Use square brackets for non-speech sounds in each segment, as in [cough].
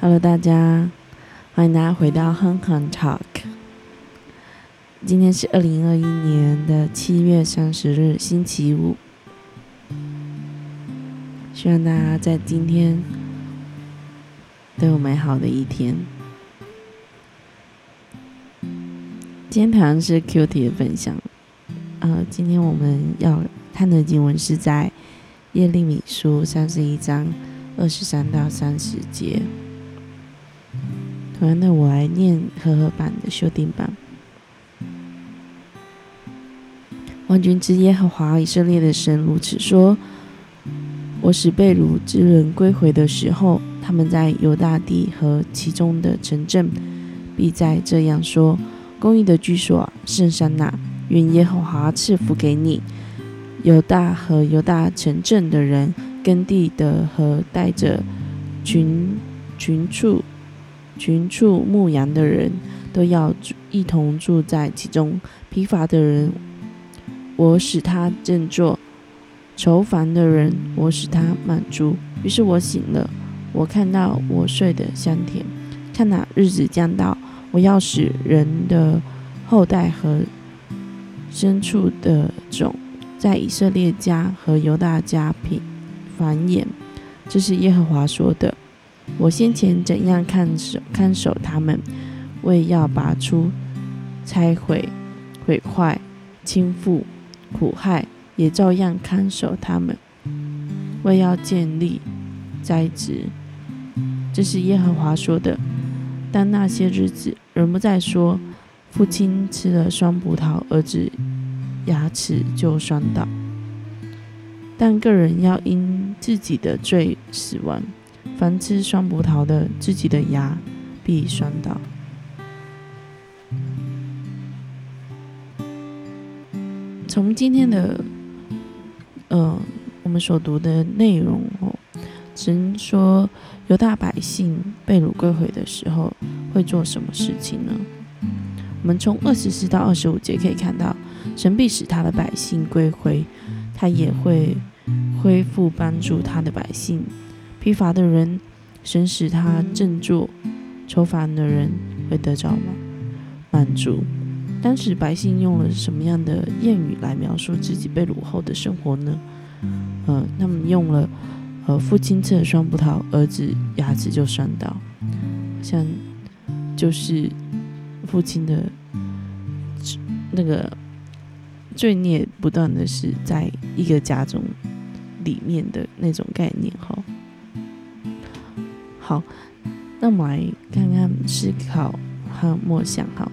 Hello，大家，欢迎大家回到哼哼 Talk。今天是二零二一年的七月三十日，星期五。希望大家在今天都有美好的一天。今天同样是 Q T 的分享。呃，今天我们要看的经文是在耶利米书三十一章二十三到三十节。同样的，我来念和合版的修订版。万军之耶和华以色列的神如此说：我使被掳之人归回的时候，他们在犹大地和其中的城镇，必在这样说：公义的居所，圣山呐，愿耶和华赐福给你。犹大和犹大城镇的人，耕地的和带着群群畜。群畜牧羊的人都要住一同住在其中。疲乏的人，我使他振作；愁烦的人，我使他满足。于是我醒了，我看到我睡得香甜。看那日子将到，我要使人的后代和牲畜的种在以色列家和犹大家品繁衍。这是耶和华说的。我先前怎样看守看守他们，为要拔出、拆毁、毁坏、倾覆、苦害，也照样看守他们，为要建立、栽植。这是耶和华说的。但那些日子，人不再说父亲吃了酸葡萄，儿子牙齿就酸倒，但个人要因自己的罪死亡。凡吃酸葡萄的，自己的牙必酸倒。从今天的，呃，我们所读的内容哦，只能说犹大百姓被掳归回的时候会做什么事情呢？我们从二十四到二十五节可以看到，神必使他的百姓归回，他也会恢复帮助他的百姓。疲乏的人，神使他振作；愁烦的人会得着吗满足。当时百姓用了什么样的谚语来描述自己被掳后的生活呢？呃，他们用了“呃，父亲吃了双葡萄，儿子牙齿就酸倒”，像就是父亲的那个罪孽不断的是在一个家中里面的那种概念，哈。好，那我们来看看思考和默想。好，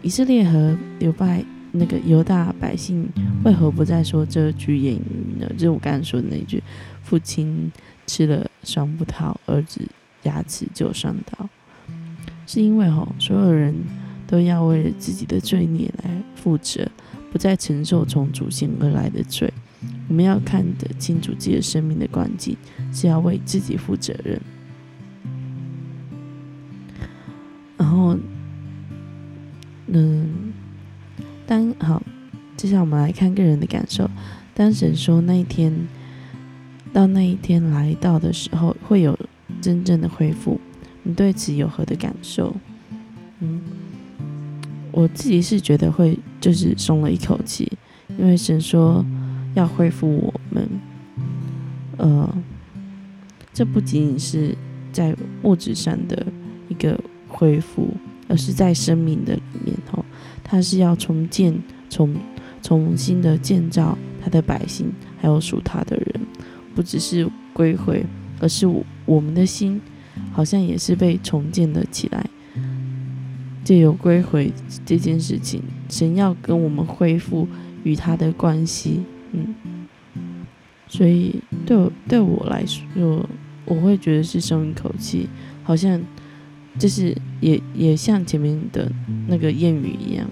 以色列和犹拜那个犹大百姓为何不再说这句言语呢？就是我刚才说的那句：“父亲吃了双葡萄，儿子牙齿就伤到。”是因为哈，所有人都要为了自己的罪孽来负责，不再承受从祖先而来的罪。我们要看得清楚自己的生命的关境，是要为自己负责任。当好，接下来我们来看个人的感受。当神说那一天到那一天来到的时候，会有真正的恢复，你对此有何的感受？嗯，我自己是觉得会就是松了一口气，因为神说要恢复我们，呃，这不仅仅是在物质上的一个。恢复，而是在生命的里面哦，他是要重建、重重新的建造他的百姓，还有属他的人，不只是归回，而是我我们的心好像也是被重建了起来。借由归回这件事情，神要跟我们恢复与他的关系，嗯，所以对我对我来说，我会觉得是松一口气，好像。就是也也像前面的那个谚语一样，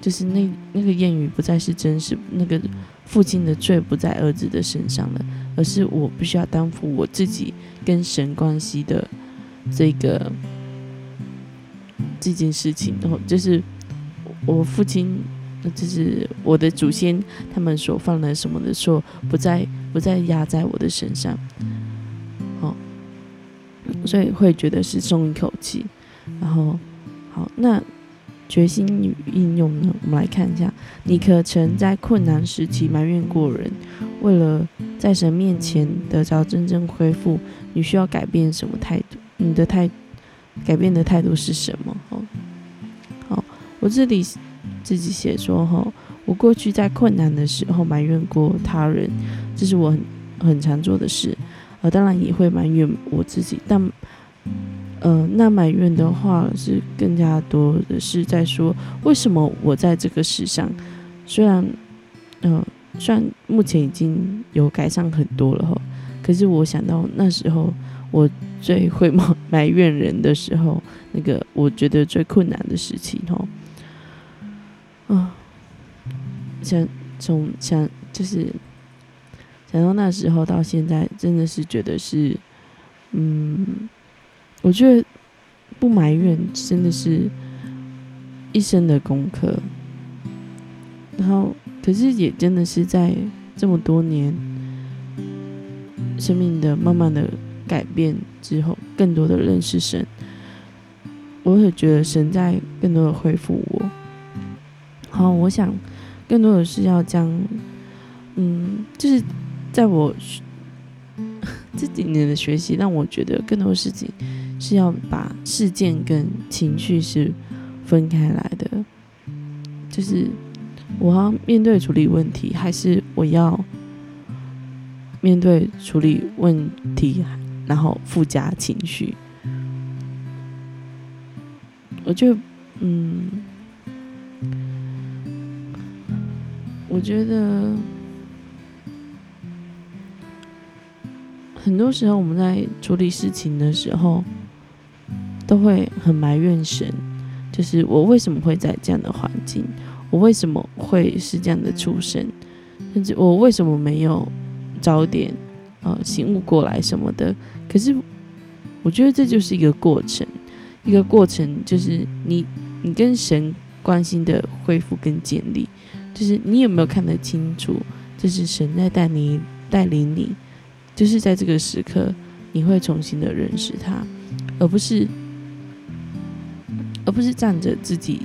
就是那那个谚语不再是真实，那个父亲的罪不在儿子的身上了，而是我必须要担负我自己跟神关系的这个这件事情。然后就是我父亲，就是我的祖先他们所犯了什么的错，不再不再压在我的身上。所以会觉得是松一口气。然后，好，那决心与应用呢？我们来看一下，你可曾在困难时期埋怨过人？为了在神面前得着真正恢复，你需要改变什么态度？你的态改变的态度是什么？哦，好，我这里自己写说哈，我过去在困难的时候埋怨过他人，这是我很很常做的事，呃，当然也会埋怨我自己，但，呃，那埋怨的话是更加多的是在说，为什么我在这个世上，虽然，嗯，虽然目前已经有改善很多了哈，可是我想到那时候我。最会埋 [laughs] 埋怨人的时候，那个我觉得最困难的事情，哦，啊，想从想就是想到那时候到现在，真的是觉得是，嗯，我觉得不埋怨真的是一生的功课。然后，可是也真的是在这么多年生命的慢慢的。改变之后，更多的认识神，我也觉得神在更多的恢复我。好，我想更多的是要将，嗯，就是在我这几年的学习，让我觉得更多事情是要把事件跟情绪是分开来的。就是我要面对处理问题，还是我要面对处理问题？然后附加情绪，我就嗯，我觉得很多时候我们在处理事情的时候，都会很埋怨神，就是我为什么会在这样的环境，我为什么会是这样的出身，甚至我为什么没有早点呃醒悟过来什么的。可是，我觉得这就是一个过程，一个过程就是你你跟神关系的恢复跟建立，就是你有没有看得清楚，这是神在带你带领你，就是在这个时刻你会重新的认识他，而不是而不是仗着自己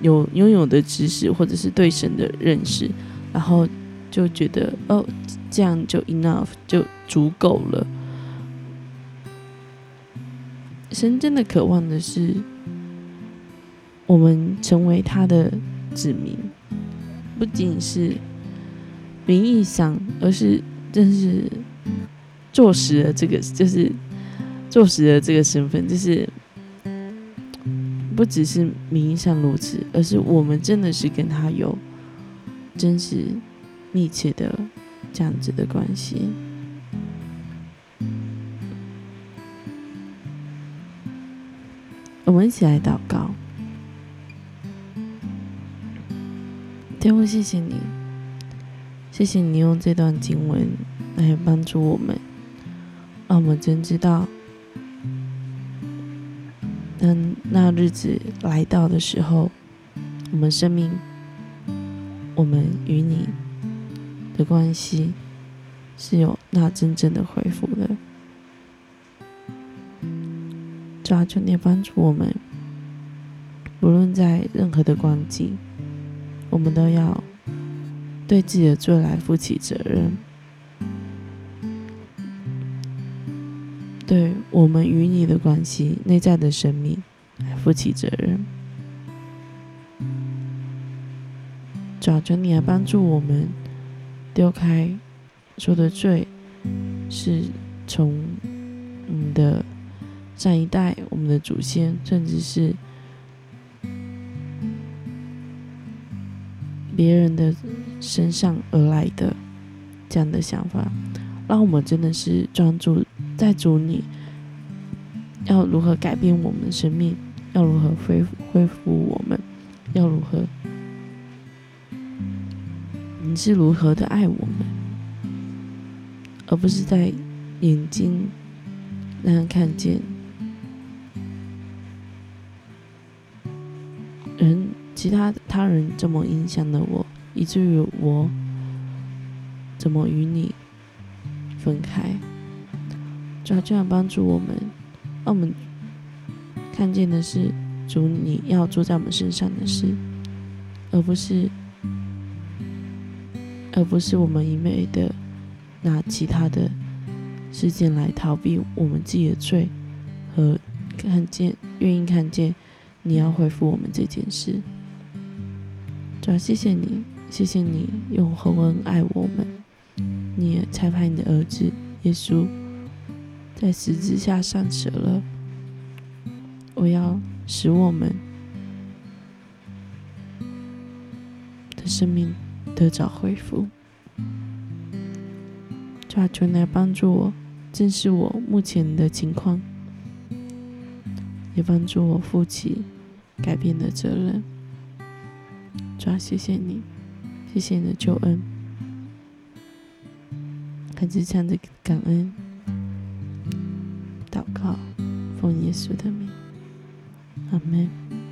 有拥有的知识或者是对神的认识，然后就觉得哦这样就 enough 就足够了。神真的渴望的是，我们成为他的子民，不仅是名义上，而是真是坐实了这个，就是坐实了这个身份，就是不只是名义上如此，而是我们真的是跟他有真实密切的这样子的关系。我们一起来祷告，天父，谢谢你，谢谢你用这段经文来帮助我们，让我们真知道，当那日子来到的时候，我们生命，我们与你的关系是有那真正的恢复的。抓住，你帮助我们，无论在任何的光景，我们都要对自己的罪来负起责任，我们与你的关系、内在的生命来负起责任。找着，你来帮助我们丢开说的罪，是从你的。上一代，我们的祖先，甚至是别人的身上而来的这样的想法，让我们真的是专注在主你，要如何改变我们的生命，要如何恢恢复我们，要如何，你是如何的爱我们，而不是在眼睛让人看见。人其他他人怎么影响了我，以至于我怎么与你分开？主要这样帮助我们，让我们看见的是主你要做在我们身上的事，而不是而不是我们一味的拿其他的事件来逃避我们自己的罪和看见愿意看见你要回复我们这件事。主要谢谢你，谢谢你用厚恩爱我们，你也才派你的儿子耶稣。在十字架上舍了，我要使我们的生命得着恢复。抓住来帮助我，正视我目前的情况，也帮助我负起改变的责任。抓谢谢你，谢谢你的救恩，还是这样的感恩。祷，奉耶稣的名，阿门。